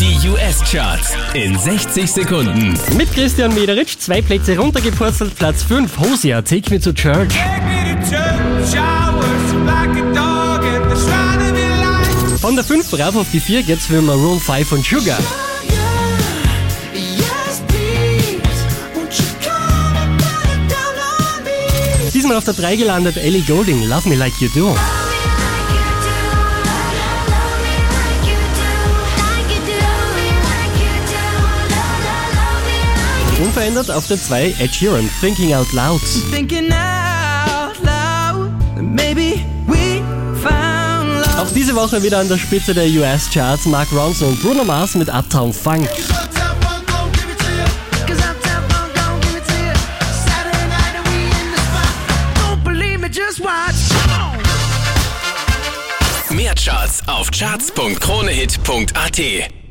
Die US-Charts in 60 Sekunden. Mit Christian Mederitsch zwei Plätze runtergepurzelt. Platz 5, Hosea, Take Me to Church. Von der 5 rauf auf die 4 geht's für Maroon 5 und Sugar. Diesmal auf der 3 gelandet Ellie Golding, Love Me Like You Do. Unverändert auf der 2 Ed Sheeran, Thinking Out Loud. Thinking out loud, maybe we found love. Auch diese Woche wieder an der Spitze der US-Charts Mark Ronson und Bruno Mars mit Uptown Funk. Mehr Charts auf charts.kronehit.at.